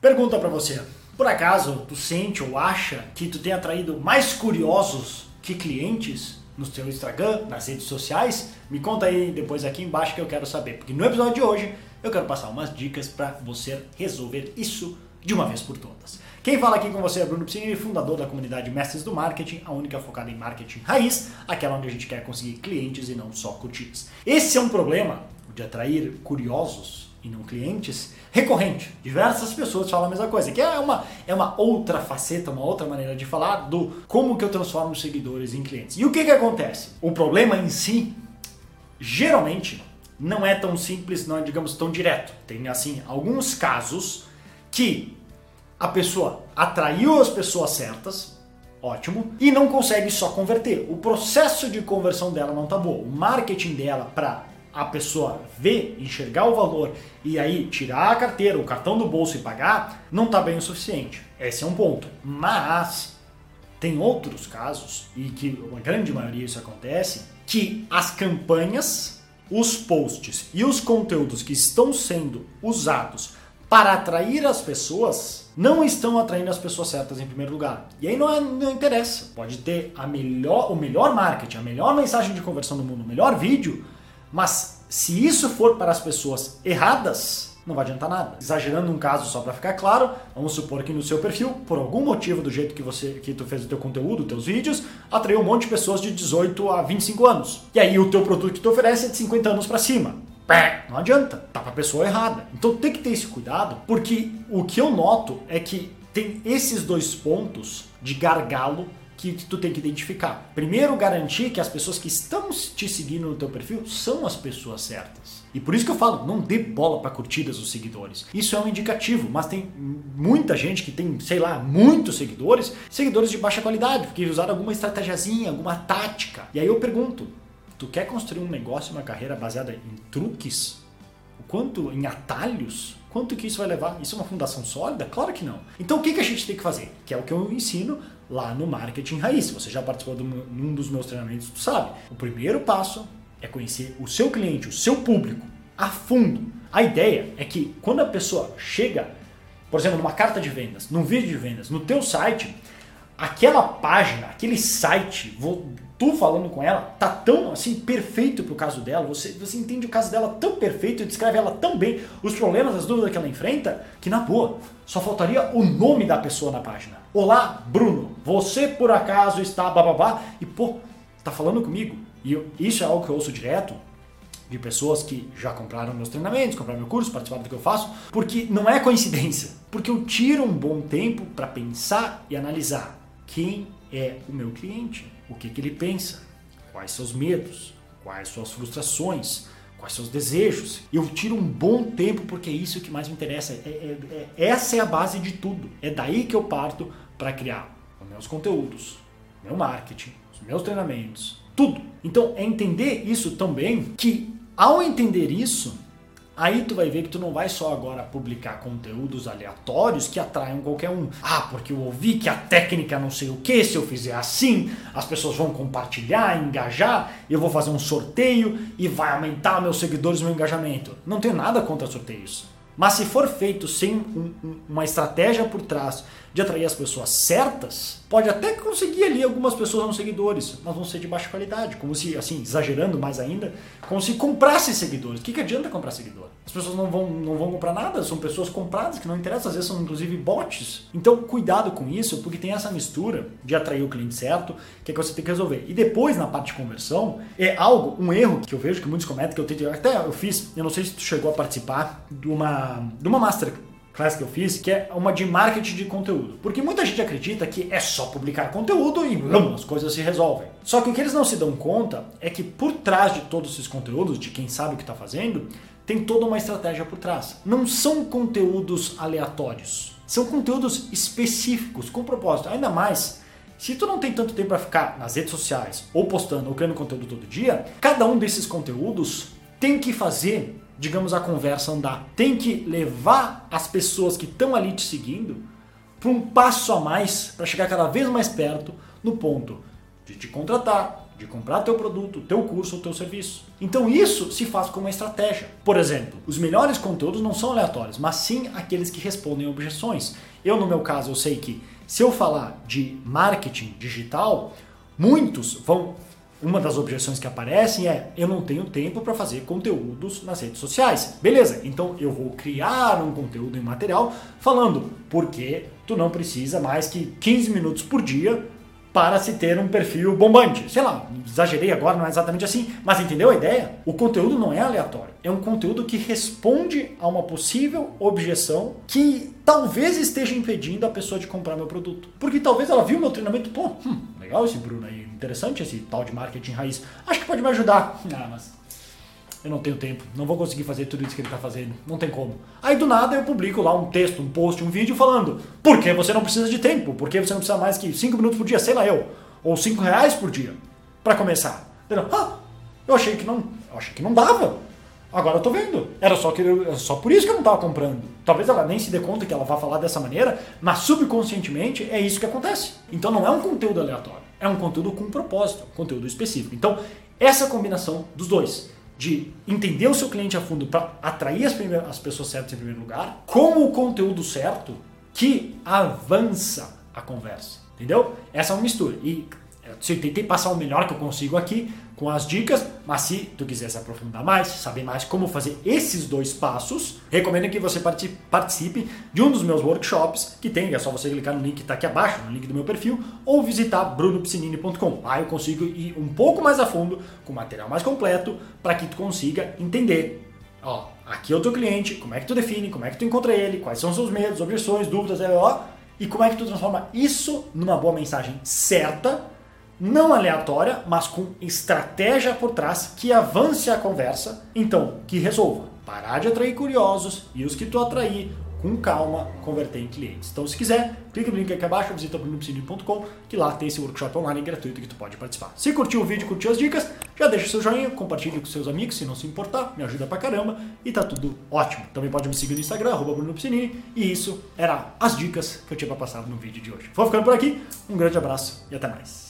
Pergunta para você. Por acaso tu sente ou acha que tu tem atraído mais curiosos que clientes no teu Instagram, nas redes sociais? Me conta aí depois aqui embaixo que eu quero saber, porque no episódio de hoje eu quero passar umas dicas para você resolver isso de uma vez por todas. Quem fala aqui com você é Bruno Piscini, fundador da comunidade Mestres do Marketing, a única focada em marketing raiz, aquela onde a gente quer conseguir clientes e não só curtidas. Esse é um problema de atrair curiosos e não clientes recorrente. Diversas pessoas falam a mesma coisa, que é uma, é uma outra faceta, uma outra maneira de falar do como que eu transformo seguidores em clientes. E o que, que acontece? O problema em si, geralmente, não é tão simples, não é, digamos, tão direto. Tem, assim, alguns casos que a pessoa atraiu as pessoas certas, ótimo, e não consegue só converter. O processo de conversão dela não tá bom. O marketing dela para a pessoa ver, enxergar o valor e aí tirar a carteira, o cartão do bolso e pagar, não está bem o suficiente. Esse é um ponto. Mas tem outros casos, e que a grande maioria isso acontece, que as campanhas, os posts e os conteúdos que estão sendo usados para atrair as pessoas não estão atraindo as pessoas certas em primeiro lugar. E aí não, é, não interessa. Pode ter a melhor, o melhor marketing, a melhor mensagem de conversão do mundo, o melhor vídeo, mas se isso for para as pessoas erradas, não vai adiantar nada. Exagerando um caso só para ficar claro, vamos supor que no seu perfil, por algum motivo do jeito que você que tu fez o teu conteúdo, teus vídeos, atraiu um monte de pessoas de 18 a 25 anos. E aí o teu produto que tu oferece é de 50 anos para cima. Não adianta, tá a pessoa errada. Então tem que ter esse cuidado, porque o que eu noto é que tem esses dois pontos de gargalo que tu tem que identificar. Primeiro, garantir que as pessoas que estão te seguindo no teu perfil são as pessoas certas. E por isso que eu falo, não dê bola para curtidas os seguidores. Isso é um indicativo, mas tem muita gente que tem, sei lá, muitos seguidores, seguidores de baixa qualidade, porque usaram alguma estratégiazinha, alguma tática. E aí eu pergunto, tu quer construir um negócio, uma carreira baseada em truques? O quanto em atalhos? Quanto que isso vai levar? Isso é uma fundação sólida? Claro que não. Então o que, que a gente tem que fazer? Que é o que eu ensino lá no Marketing Raiz. Se você já participou de um dos meus treinamentos, tu sabe. O primeiro passo é conhecer o seu cliente, o seu público, a fundo. A ideia é que quando a pessoa chega, por exemplo, numa carta de vendas, num vídeo de vendas, no teu site, aquela página, aquele site, tu falando com ela, tá tão assim perfeito pro caso dela, você, você entende o caso dela tão perfeito, descreve ela tão bem, os problemas, as dúvidas que ela enfrenta, que na boa, só faltaria o nome da pessoa na página. Olá, Bruno, você por acaso está bababá e pô, tá falando comigo? E eu, isso é algo que eu ouço direto de pessoas que já compraram meus treinamentos, compraram meu curso, participaram do que eu faço, porque não é coincidência, porque eu tiro um bom tempo para pensar e analisar quem é o meu cliente, o que, que ele pensa, quais seus medos, quais suas frustrações, quais seus desejos. Eu tiro um bom tempo porque é isso que mais me interessa. É, é, é, essa é a base de tudo. É daí que eu parto para criar os meus conteúdos, meu marketing, os meus treinamentos, tudo. Então é entender isso também que ao entender isso Aí tu vai ver que tu não vai só agora publicar conteúdos aleatórios que atraiam qualquer um. Ah, porque eu ouvi que a técnica não sei o que, se eu fizer assim, as pessoas vão compartilhar, engajar, eu vou fazer um sorteio e vai aumentar meus seguidores meu engajamento. Não tenho nada contra sorteios. Mas se for feito sem um, uma estratégia por trás de atrair as pessoas certas, pode até conseguir ali algumas pessoas não seguidores, mas vão ser de baixa qualidade, como se, assim, exagerando mais ainda, como se comprasse seguidores. O que, que adianta comprar seguidor? As pessoas não vão, não vão comprar nada, são pessoas compradas que não interessam, às vezes são inclusive bots. Então, cuidado com isso, porque tem essa mistura de atrair o cliente certo, que é que você tem que resolver. E depois, na parte de conversão, é algo, um erro que eu vejo que muitos cometem, que eu tento, até eu fiz, eu não sei se tu chegou a participar de uma, de uma master class que eu fiz, que é uma de marketing de conteúdo. Porque muita gente acredita que é só publicar conteúdo e blum, as coisas se resolvem. Só que o que eles não se dão conta é que por trás de todos esses conteúdos, de quem sabe o que está fazendo, tem toda uma estratégia por trás. Não são conteúdos aleatórios. São conteúdos específicos, com propósito. Ainda mais, se tu não tem tanto tempo para ficar nas redes sociais, ou postando, ou criando conteúdo todo dia, cada um desses conteúdos tem que fazer, digamos, a conversa andar. Tem que levar as pessoas que estão ali te seguindo para um passo a mais, para chegar cada vez mais perto no ponto de te contratar, de comprar teu produto, teu curso ou teu serviço. Então isso se faz com uma estratégia. Por exemplo, os melhores conteúdos não são aleatórios, mas sim aqueles que respondem objeções. Eu no meu caso eu sei que se eu falar de marketing digital, muitos vão uma das objeções que aparecem é: eu não tenho tempo para fazer conteúdos nas redes sociais. Beleza, então eu vou criar um conteúdo em material falando porque tu não precisa mais que 15 minutos por dia para se ter um perfil bombante. Sei lá, exagerei agora, não é exatamente assim, mas entendeu a ideia? O conteúdo não é aleatório, é um conteúdo que responde a uma possível objeção que talvez esteja impedindo a pessoa de comprar meu produto. Porque talvez ela viu meu treinamento, pô, hum, legal esse Bruno aí, interessante esse tal de marketing raiz, acho que pode me ajudar. Ah, mas eu não tenho tempo, não vou conseguir fazer tudo isso que ele está fazendo, não tem como. Aí do nada eu publico lá um texto, um post, um vídeo falando por que você não precisa de tempo, por que você não precisa mais que 5 minutos por dia, sei lá eu, ou 5 reais por dia, para começar. Ah, eu achei que não, eu achei que não dava. Agora eu tô vendo. Era só, que eu, só por isso que eu não estava comprando. Talvez ela nem se dê conta que ela vai falar dessa maneira, mas subconscientemente é isso que acontece. Então não é um conteúdo aleatório, é um conteúdo com um propósito, um conteúdo específico. Então, essa combinação dos dois de entender o seu cliente a fundo para atrair as, as pessoas certas em primeiro lugar, com o conteúdo certo que avança a conversa. Entendeu? Essa é uma mistura. E eu tentei passar o melhor que eu consigo aqui com as dicas, mas se tu quiser se aprofundar mais, saber mais como fazer esses dois passos, recomendo que você participe de um dos meus workshops que tem, é só você clicar no link que está aqui abaixo, no link do meu perfil, ou visitar brunopsinini.com. Lá eu consigo ir um pouco mais a fundo, com material mais completo, para que tu consiga entender. Ó, aqui é o teu cliente, como é que tu define, como é que tu encontra ele, quais são seus medos, objeções, dúvidas, ó, e como é que tu transforma isso numa boa mensagem certa não aleatória, mas com estratégia por trás que avance a conversa, então que resolva. Parar de atrair curiosos e os que tu atrair, com calma, converter em clientes. Então, se quiser, clica no link aqui abaixo, visita brunopsinini.com, que lá tem esse workshop online gratuito que tu pode participar. Se curtiu o vídeo, curtiu as dicas, já deixa seu joinha, compartilha com seus amigos, se não se importar, me ajuda pra caramba e tá tudo ótimo. Também pode me seguir no Instagram, arroba brunopsinini, e isso era as dicas que eu tinha pra passar no vídeo de hoje. Vou ficando por aqui, um grande abraço e até mais.